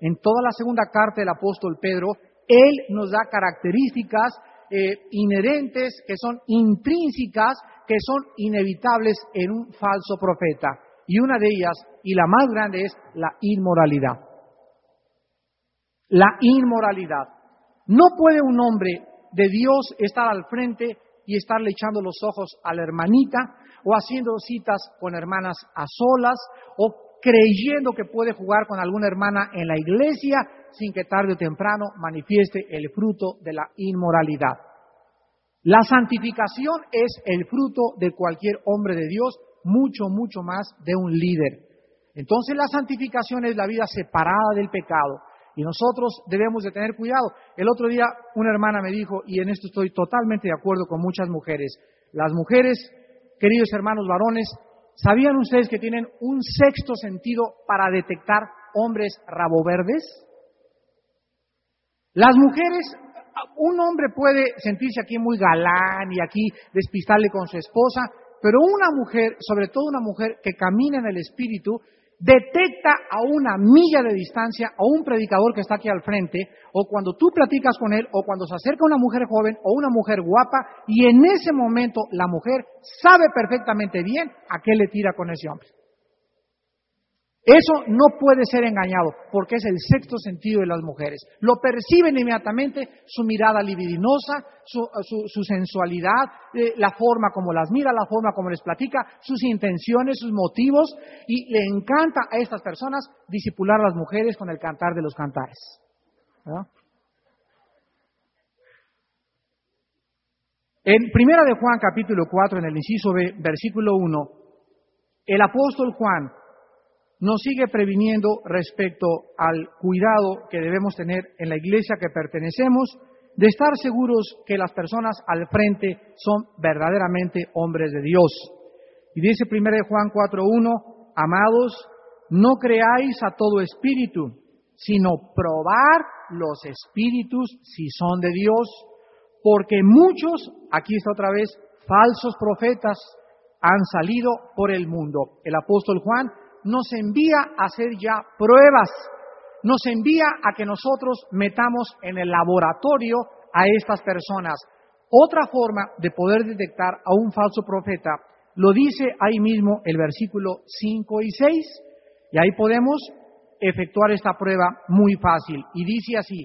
A: En toda la segunda carta del apóstol Pedro, él nos da características eh, inherentes, que son intrínsecas, que son inevitables en un falso profeta. Y una de ellas, y la más grande, es la inmoralidad. La inmoralidad. No puede un hombre de Dios estar al frente y estarle echando los ojos a la hermanita o haciendo citas con hermanas a solas o creyendo que puede jugar con alguna hermana en la iglesia sin que tarde o temprano manifieste el fruto de la inmoralidad. La santificación es el fruto de cualquier hombre de Dios, mucho, mucho más de un líder. Entonces la santificación es la vida separada del pecado. Y nosotros debemos de tener cuidado. El otro día una hermana me dijo, y en esto estoy totalmente de acuerdo con muchas mujeres, las mujeres, queridos hermanos varones, ¿sabían ustedes que tienen un sexto sentido para detectar hombres rabo verdes? Las mujeres un hombre puede sentirse aquí muy galán y aquí despistarle con su esposa, pero una mujer, sobre todo una mujer que camina en el Espíritu, detecta a una milla de distancia a un predicador que está aquí al frente, o cuando tú platicas con él, o cuando se acerca una mujer joven o una mujer guapa, y en ese momento la mujer sabe perfectamente bien a qué le tira con ese hombre. Eso no puede ser engañado porque es el sexto sentido de las mujeres. Lo perciben inmediatamente su mirada libidinosa, su, sensualidad, eh, la forma como las mira, la forma como les platica, sus intenciones, sus motivos y le encanta a estas personas disipular a las mujeres con el cantar de los cantares. En Primera de Juan capítulo 4, en el inciso B, versículo 1, el apóstol Juan nos sigue previniendo respecto al cuidado que debemos tener en la iglesia que pertenecemos, de estar seguros que las personas al frente son verdaderamente hombres de Dios. Y dice 1 Juan 4.1, amados, no creáis a todo espíritu, sino probar los espíritus si son de Dios, porque muchos, aquí está otra vez, falsos profetas han salido por el mundo. El apóstol Juan nos envía a hacer ya pruebas, nos envía a que nosotros metamos en el laboratorio a estas personas. Otra forma de poder detectar a un falso profeta lo dice ahí mismo el versículo 5 y 6, y ahí podemos efectuar esta prueba muy fácil. Y dice así,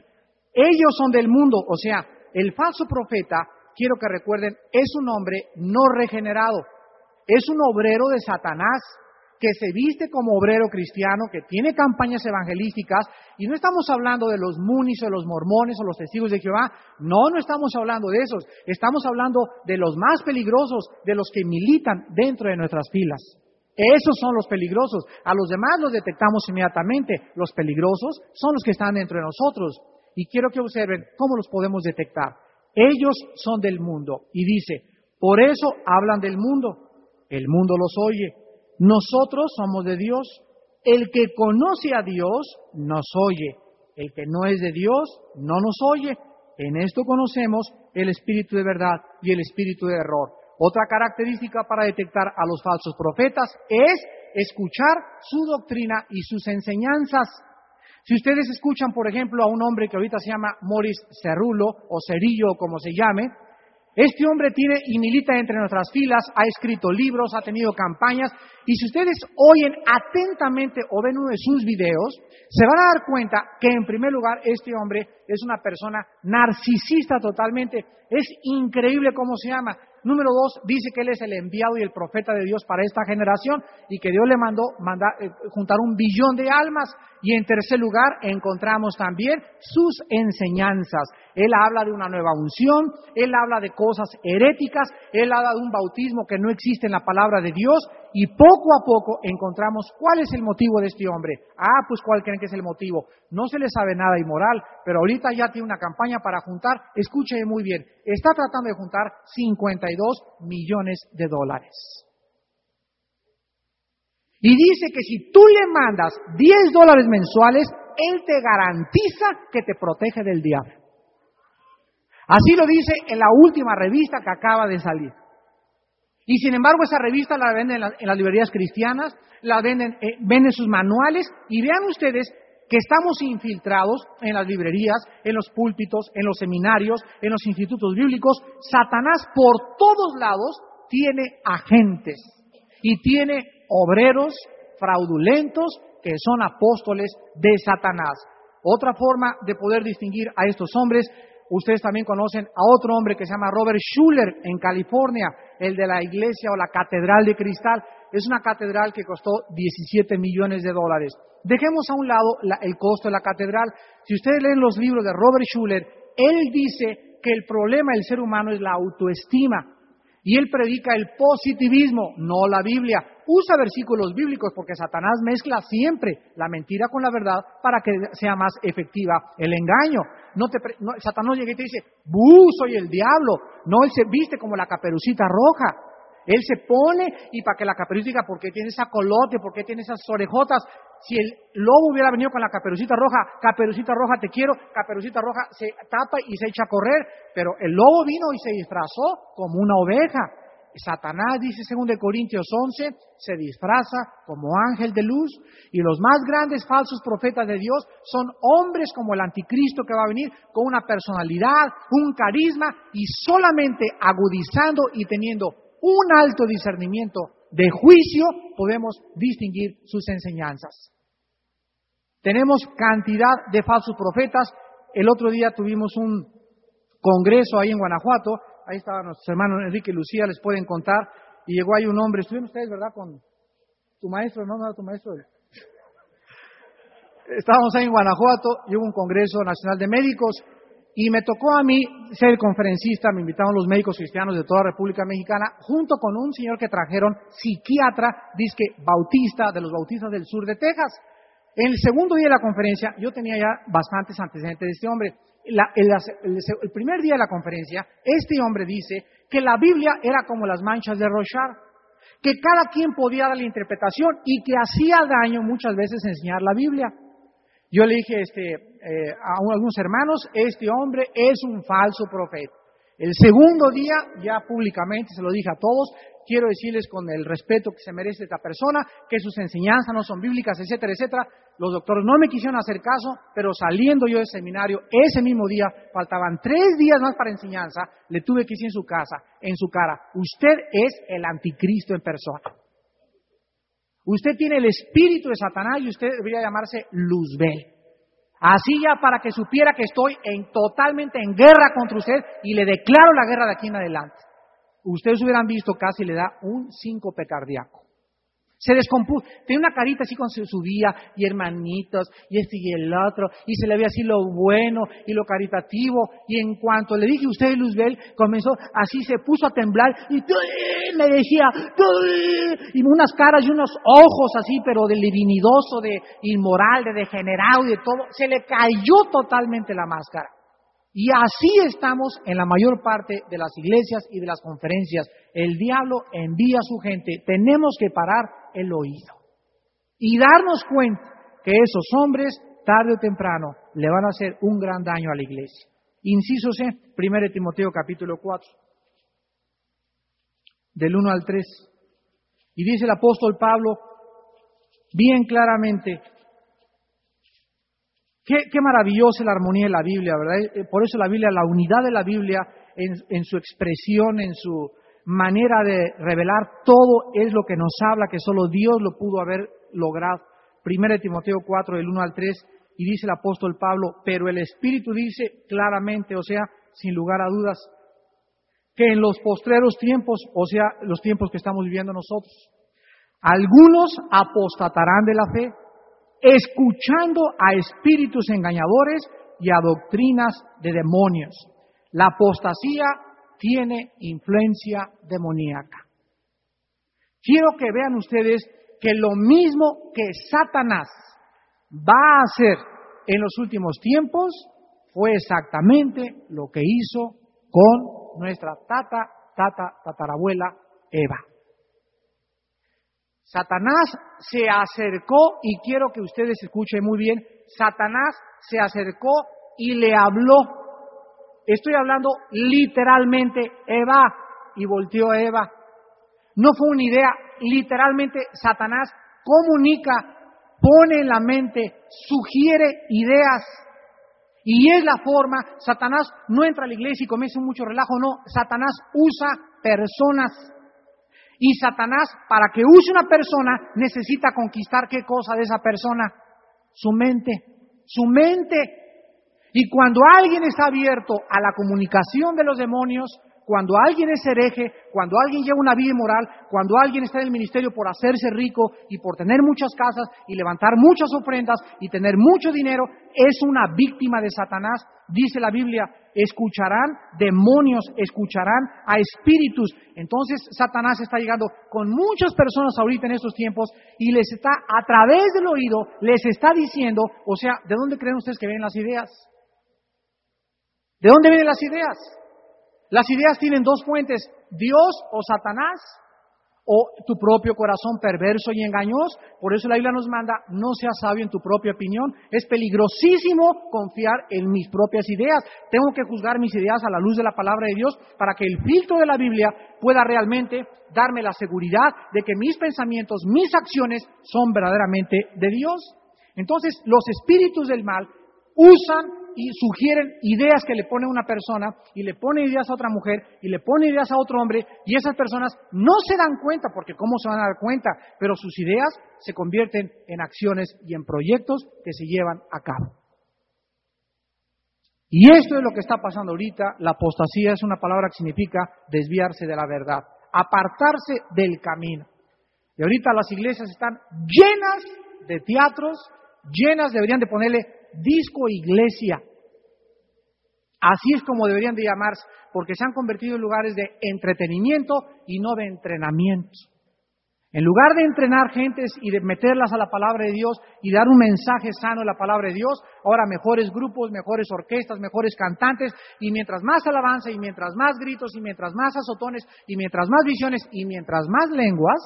A: ellos son del mundo, o sea, el falso profeta, quiero que recuerden, es un hombre no regenerado, es un obrero de Satanás, que se viste como obrero cristiano, que tiene campañas evangelísticas, y no estamos hablando de los munis o los mormones o los testigos de Jehová, no, no estamos hablando de esos, estamos hablando de los más peligrosos, de los que militan dentro de nuestras filas. Esos son los peligrosos. A los demás los detectamos inmediatamente. Los peligrosos son los que están dentro de nosotros. Y quiero que observen cómo los podemos detectar. Ellos son del mundo. Y dice, por eso hablan del mundo. El mundo los oye nosotros somos de Dios. El que conoce a Dios nos oye. El que no es de Dios no nos oye. En esto conocemos el espíritu de verdad y el espíritu de error. Otra característica para detectar a los falsos profetas es escuchar su doctrina y sus enseñanzas. Si ustedes escuchan, por ejemplo, a un hombre que ahorita se llama Morris Cerrulo o Cerillo, como se llame, este hombre tiene y milita entre nuestras filas, ha escrito libros, ha tenido campañas, y si ustedes oyen atentamente o ven uno de sus videos, se van a dar cuenta que en primer lugar este hombre es una persona narcisista totalmente. Es increíble cómo se llama. Número dos, dice que él es el enviado y el profeta de Dios para esta generación y que Dios le mandó eh, juntar un billón de almas. Y en tercer lugar, encontramos también sus enseñanzas. Él habla de una nueva unción, él habla de cosas heréticas, él habla de un bautismo que no existe en la palabra de Dios y poco a poco encontramos cuál es el motivo de este hombre. Ah, pues cuál creen que es el motivo. No se le sabe nada inmoral, pero ahorita ya tiene una campaña para juntar, escuche muy bien, está tratando de juntar 52 millones de dólares. Y dice que si tú le mandas 10 dólares mensuales, él te garantiza que te protege del diablo. Así lo dice en la última revista que acaba de salir. Y sin embargo, esa revista la venden en, las librerías cristianas, la venden, eh, venden sus manuales y vean ustedes que estamos infiltrados en las librerías, en los púlpitos, en los seminarios, en los institutos bíblicos. Satanás por todos lados tiene agentes y tiene obreros fraudulentos que son apóstoles de Satanás. Otra forma de poder distinguir a estos hombres Ustedes también conocen a otro hombre que se llama Robert Schuller en California, el de la iglesia o la Catedral de Cristal. Es una catedral que costó 17 millones de dólares. Dejemos a un lado el costo de la catedral. Si ustedes leen los libros de Robert Schuller, él dice que el problema del ser humano es la autoestima. Y él predica el positivismo, no la Biblia. Usa versículos bíblicos porque Satanás mezcla siempre la mentira con la verdad para que sea más efectiva el engaño. No te, Satanás llega y te dice, ¡buh! Soy el diablo. No, él se viste como la caperucita roja. Él se pone y para que la caperucita diga, ¿por qué tiene esa colote? ¿Por qué tiene esas orejotas? si el lobo hubiera venido con la caperucita roja, caperucita roja te quiero, caperucita roja se tapa y se echa a correr, pero el lobo vino y se disfrazó como una oveja. Satanás, dice 2 Corintios 11, se disfraza como ángel de luz y los más grandes falsos profetas de Dios son hombres como el anticristo que va a venir con una personalidad, un carisma y solamente agudizando y teniendo un alto discernimiento de juicio podemos distinguir sus enseñanzas. Tenemos cantidad de falsos profetas. El otro día tuvimos un congreso ahí en Guanajuato ahí estaban nuestros hermanos Enrique y Lucía, les pueden contar, y llegó ahí un hombre, estuvieron ustedes, ¿verdad? Con tu maestro, ¿no? ¿No era tu maestro? Estábamos ahí en Guanajuato y hubo un Congreso Nacional de Médicos y me tocó a mí ser conferencista, me invitaron los médicos cristianos de toda la República Mexicana, junto con un señor que trajeron, psiquiatra, disque bautista, de los bautistas del sur de Texas. En el segundo día de la conferencia, yo tenía ya bastantes antecedentes de este hombre el, primer día de la conferencia, este hombre dice que la Biblia era como las manchas de Rochard, que cada quien podía dar la interpretación y que hacía daño muchas veces enseñar la Biblia. Yo le dije este, eh, a algunos hermanos, este hombre es un falso profeta. El segundo día, ya públicamente se lo dije a todos, quiero decirles con el respeto que se merece esta persona, que sus enseñanzas no son bíblicas, etcétera, etcétera. Los doctores no me quisieron hacer caso, pero saliendo yo del seminario, ese mismo día, faltaban tres días más para enseñanza, le tuve que decir en su casa, en su cara, usted es el anticristo en persona. Usted tiene el espíritu de Satanás y usted debería llamarse Luzbel. Así ya para que supiera que estoy en, totalmente en guerra contra usted y le declaro la guerra de aquí en adelante. Ustedes hubieran visto casi le da un síncope cardíaco. Se descompuso, tenía una carita así con su, vida y hermanitos y este y el otro y se le veía así lo bueno y lo caritativo y en cuanto le dije usted Luzbel comenzó así se puso a temblar y me decía y unas caras y unos ojos así pero de divinidoso, de inmoral, de degenerado y de todo, se le cayó totalmente la máscara. Y así estamos en la mayor parte de las iglesias y de las conferencias. El diablo envía a su gente. Tenemos que parar el oído y darnos cuenta que esos hombres, tarde o temprano, le van a hacer un gran daño a la iglesia. Inciso C, 1 Timoteo capítulo 4, del 1 al 3. Y dice el apóstol Pablo bien claramente, Qué, maravillosa la armonía de la Biblia, ¿verdad? Eh, por eso la Biblia, la unidad de la Biblia en, su expresión, en su manera de revelar, todo es lo que nos habla, que solo Dios lo pudo haber logrado. Primera de Timoteo 4, del 1 al 3, y dice el apóstol Pablo, pero el Espíritu dice claramente, o sea, sin lugar a dudas, que en los postreros tiempos, o sea, los tiempos que estamos viviendo nosotros, algunos apostatarán de la fe escuchando a espíritus engañadores y a doctrinas de demonios. La apostasía tiene influencia demoníaca. Quiero que vean ustedes que lo mismo que Satanás va a hacer en los últimos tiempos fue exactamente lo que hizo con nuestra tata, tata, tatarabuela Eva. Satanás se acercó, y quiero que ustedes escuchen muy bien, Satanás se acercó y le habló. Estoy hablando literalmente Eva y volteó a Eva. No fue una idea, literalmente Satanás comunica, pone en la mente, sugiere ideas. Y es la forma, Satanás no entra a la iglesia y comienza mucho relajo, no, Satanás usa personas. Y Satanás, para que use una persona, necesita conquistar qué cosa de esa persona? Su mente. Su mente. Y cuando alguien está abierto a la comunicación de los demonios, cuando alguien es hereje, cuando alguien lleva una vida inmoral, cuando alguien está en el ministerio por hacerse rico y por tener muchas casas y levantar muchas ofrendas y tener mucho dinero, es una víctima de Satanás. Dice la Biblia, escucharán demonios, escucharán a espíritus. Entonces Satanás está llegando con muchas personas ahorita en estos tiempos y les está, a través del oído, les está diciendo, o sea, ¿de dónde creen ustedes que vienen las ideas? ¿De dónde vienen las ideas? Las ideas tienen dos fuentes, Dios o Satanás, o tu propio corazón perverso y engañoso. Por eso la Biblia nos manda, no seas sabio en tu propia opinión. Es peligrosísimo confiar en mis propias ideas. Tengo que juzgar mis ideas a la luz de la palabra de Dios para que el filtro de la Biblia pueda realmente darme la seguridad de que mis pensamientos, mis acciones son verdaderamente de Dios. Entonces, los espíritus del mal usan y sugieren ideas que le pone una persona y le pone ideas a otra mujer y le pone ideas a otro hombre y esas personas no se dan cuenta, porque ¿cómo se van a dar cuenta? Pero sus ideas se convierten en acciones y en proyectos que se llevan a cabo. Y esto es lo que está pasando ahorita. La apostasía es una palabra que significa desviarse de la verdad, apartarse del camino. Y ahorita las iglesias están llenas de teatros, llenas, deberían de ponerle disco iglesia. Así es como deberían de llamarse, porque se han convertido en lugares de entretenimiento y no de entrenamiento. En lugar de entrenar gentes y de meterlas a la palabra de Dios y dar un mensaje sano de la palabra de Dios, ahora mejores grupos, mejores orquestas, mejores cantantes, y mientras más alabanza, y mientras más gritos, y mientras más azotones, y mientras más visiones, y mientras más lenguas,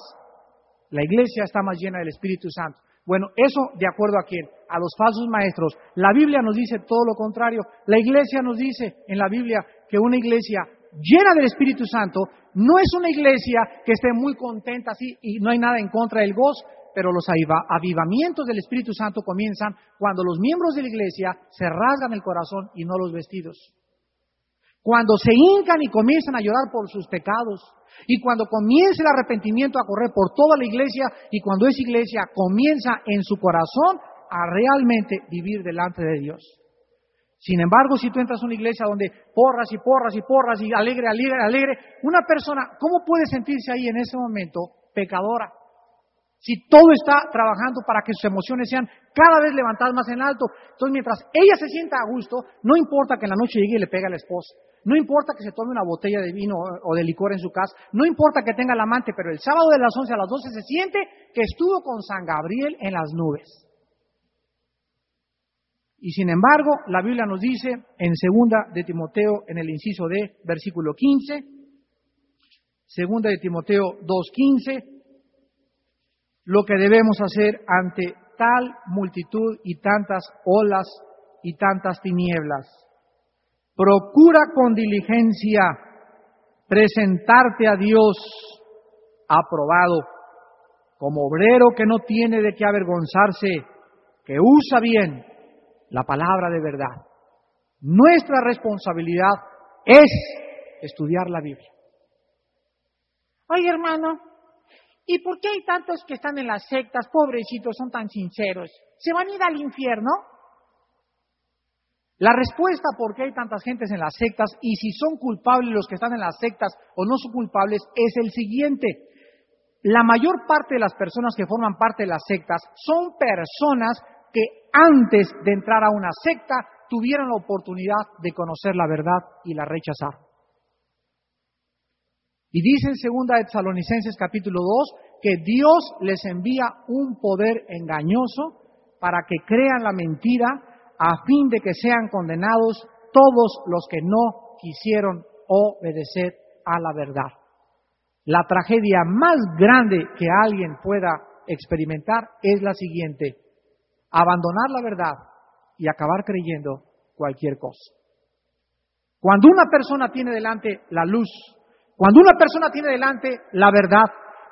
A: la iglesia está más llena del Espíritu Santo. Bueno, eso de acuerdo a quién? A los falsos maestros. La Biblia nos dice todo lo contrario. La iglesia nos dice en la Biblia que una iglesia llena del Espíritu Santo no es una iglesia que esté muy contenta así y no hay nada en contra del gozo, pero los avivamientos del Espíritu Santo comienzan cuando los miembros de la iglesia se rasgan el corazón y no los vestidos. Cuando se hincan y comienzan a llorar por sus pecados, y cuando comienza el arrepentimiento a correr por toda la iglesia, y cuando esa iglesia comienza en su corazón a realmente vivir delante de Dios. Sin embargo, si tú entras a una iglesia donde porras y porras y porras y alegre, alegre, alegre, una persona, ¿cómo puede sentirse ahí en ese momento pecadora? Si todo está trabajando para que sus emociones sean cada vez levantadas más en alto. Entonces, mientras ella se sienta a gusto, no importa que en la noche llegue y le pegue a la esposa. No importa que se tome una botella de vino o de licor en su casa. No importa que tenga el amante, pero el sábado de las 11 a las 12 se siente que estuvo con San Gabriel en las nubes. Y sin embargo, la Biblia nos dice en segunda de Timoteo, en el inciso D, versículo 15, segunda de Timoteo 2.15, lo que debemos hacer ante tal multitud y tantas olas y tantas tinieblas. Procura con diligencia presentarte a Dios aprobado, como obrero que no tiene de qué avergonzarse, que usa bien la palabra de verdad. Nuestra responsabilidad es estudiar la Biblia. Oye, hermano, ¿Y por qué hay tantos que están en las sectas, pobrecitos, son tan sinceros? ¿Se van a ir al infierno? La respuesta por qué hay tantas gentes en las sectas y si son culpables los que están en las sectas o no son culpables es el siguiente. La mayor parte de las personas que forman parte de las sectas son personas que antes de entrar a una secta tuvieron la oportunidad de conocer la verdad y la rechazaron. Y dice en segunda de Tesalonicenses capítulo 2 que Dios les envía un poder engañoso para que crean la mentira a fin de que sean condenados todos los que no quisieron obedecer a la verdad. La tragedia más grande que alguien pueda experimentar es la siguiente, abandonar la verdad y acabar creyendo cualquier cosa. Cuando una persona tiene delante la luz cuando una persona tiene delante la verdad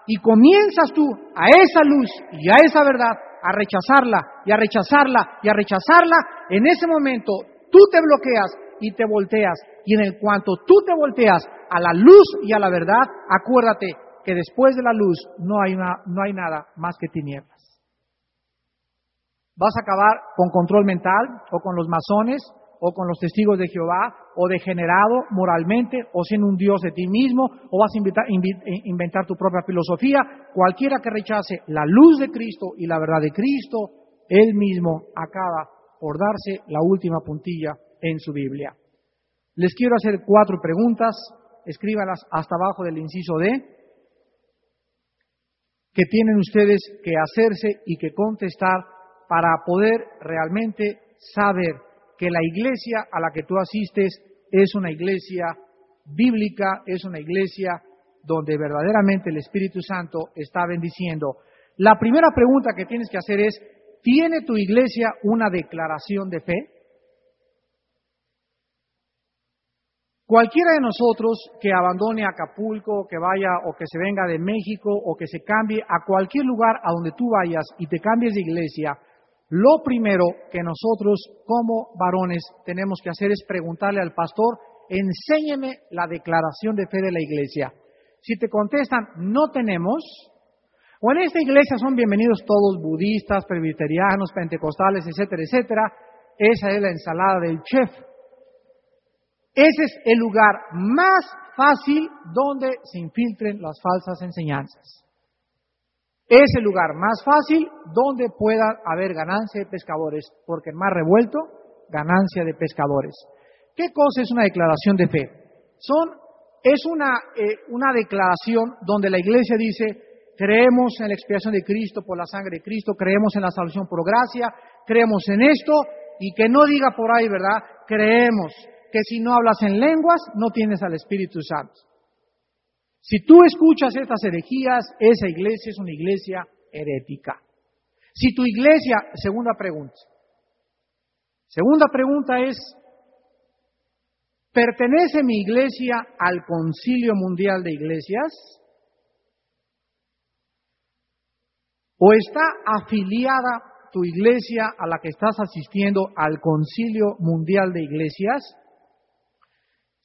A: y comienzas tú a esa luz y a esa verdad a rechazarla y a rechazarla y a rechazarla, en ese momento tú te bloqueas y te volteas. Y en cuanto tú te volteas a la luz y a la verdad, acuérdate que después de la luz no hay, no hay nada más que tinieblas. Vas a acabar con control mental o con los masones o con los testigos de Jehová, o degenerado moralmente, o siendo un Dios de ti mismo, o vas a inventar tu propia filosofía. Cualquiera que rechace la luz de Cristo y la verdad de Cristo, él mismo acaba por darse la última puntilla en su Biblia. Les quiero hacer cuatro preguntas, escríbalas hasta abajo del inciso D, que tienen ustedes que hacerse y que contestar para poder realmente saber que la iglesia a la que tú asistes es una iglesia bíblica, es una iglesia donde verdaderamente el Espíritu Santo está bendiciendo. La primera pregunta que tienes que hacer es, ¿tiene tu iglesia una declaración de fe? Cualquiera de nosotros que abandone Acapulco, que vaya o que se venga de México o que se cambie a cualquier lugar a donde tú vayas y te cambies de iglesia, lo primero que nosotros como varones tenemos que hacer es preguntarle al pastor, enséñeme la declaración de fe de la iglesia. Si te contestan, no tenemos, o en esta iglesia son bienvenidos todos budistas, presbiterianos, pentecostales, etcétera, etcétera, esa es la ensalada del chef. Ese es el lugar más fácil donde se infiltren las falsas enseñanzas. Es el lugar más fácil donde pueda haber ganancia de pescadores, porque el revuelto, ganancia de pescadores. ¿Qué cosa es una declaración de fe? Son, es una, eh, una declaración donde la iglesia dice, creemos en la expiación de Cristo por la sangre de Cristo, creemos en la salvación por gracia, creemos en esto, y que no diga por ahí, ¿verdad? Creemos que si no hablas en lenguas, no tienes al Espíritu Santo. Si tú escuchas estas herejías, esa iglesia es una iglesia herética. Si tu iglesia, segunda pregunta, segunda pregunta es, ¿pertenece mi iglesia al Concilio Mundial de Iglesias? ¿O está afiliada tu iglesia a la que estás asistiendo al Concilio Mundial de Iglesias?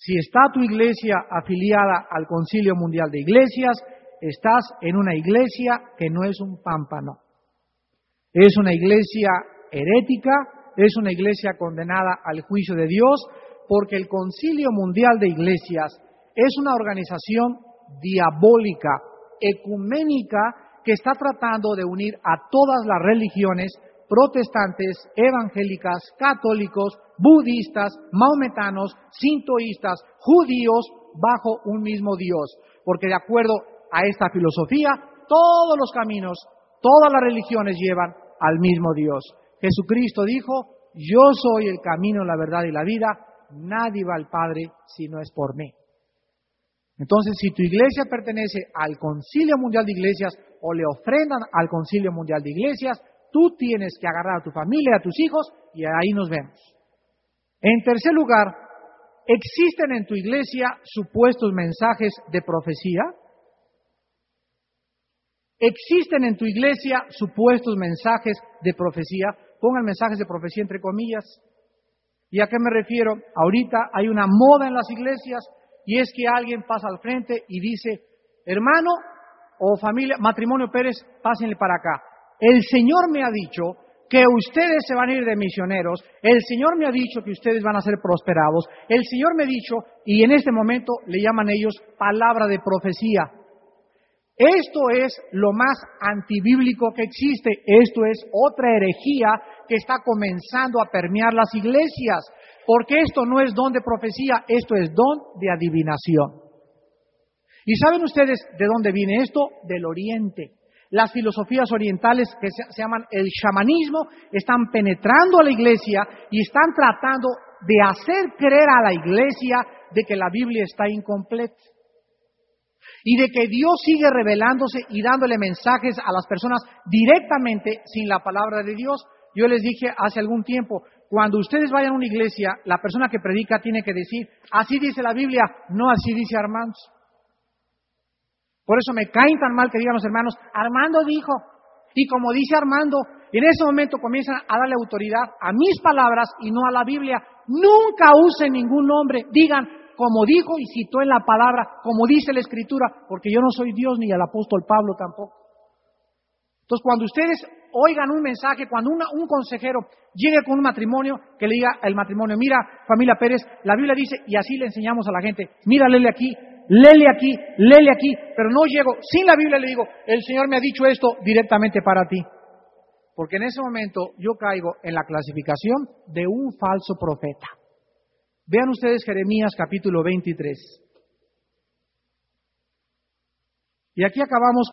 A: Si está tu iglesia afiliada al Concilio Mundial de Iglesias, estás en una iglesia que no es un pámpano. Es una iglesia herética, es una iglesia condenada al juicio de Dios, porque el Concilio Mundial de Iglesias es una organización diabólica, ecuménica, que está tratando de unir a todas las religiones protestantes, evangélicas, católicos, budistas, maometanos, sintoístas, judíos, bajo un mismo Dios. Porque de acuerdo a esta filosofía, todos los caminos, todas las religiones llevan al mismo Dios. Jesucristo dijo, yo soy el camino, la verdad y la vida, nadie va al Padre si no es por mí. Entonces, si tu iglesia pertenece al Concilio Mundial de Iglesias o le ofrendan al Concilio Mundial de Iglesias, tú tienes que agarrar a tu familia, a tus hijos y ahí nos vemos. En tercer lugar, ¿existen en tu iglesia supuestos mensajes de profecía? ¿Existen en tu iglesia supuestos mensajes de profecía? Pongan mensajes de profecía entre comillas. ¿Y a qué me refiero? Ahorita hay una moda en las iglesias y es que alguien pasa al frente y dice, hermano o familia, matrimonio Pérez, pásenle para acá. El Señor me ha dicho que ustedes se van a ir de misioneros, el Señor me ha dicho que ustedes van a ser prosperados, el Señor me ha dicho, y en este momento le llaman ellos palabra de profecía. Esto es lo más antibíblico que existe, esto es otra herejía que está comenzando a permear las iglesias, porque esto no es don de profecía, esto es don de adivinación. ¿Y saben ustedes de dónde viene esto? Del oriente las filosofías orientales que se, llaman el chamanismo están penetrando a la iglesia y están tratando de hacer creer a la iglesia de que la Biblia está incompleta y de que Dios sigue revelándose y dándole mensajes a las personas directamente sin la palabra de Dios. Yo les dije hace algún tiempo, cuando ustedes vayan a una iglesia, la persona que predica tiene que decir, así dice la Biblia, no así dice Armando. Por eso me caen tan mal que digan los hermanos, Armando dijo, y como dice Armando, en ese momento comienzan a darle autoridad a mis palabras y no a la Biblia. Nunca usen ningún nombre, digan como dijo y citó en la palabra, como dice la Escritura, porque yo no soy Dios ni el apóstol Pablo tampoco. Entonces, cuando ustedes oigan un mensaje, cuando un consejero llegue con un matrimonio, que le diga al matrimonio, mira, familia Pérez, la Biblia dice, y así le enseñamos a la gente, mira, aquí, lele aquí, lele aquí, pero no llego, sin la Biblia le digo, el Señor me ha dicho esto directamente para ti. Porque en ese momento yo caigo en la clasificación de un falso profeta. Vean ustedes Jeremías capítulo 23. Y aquí acabamos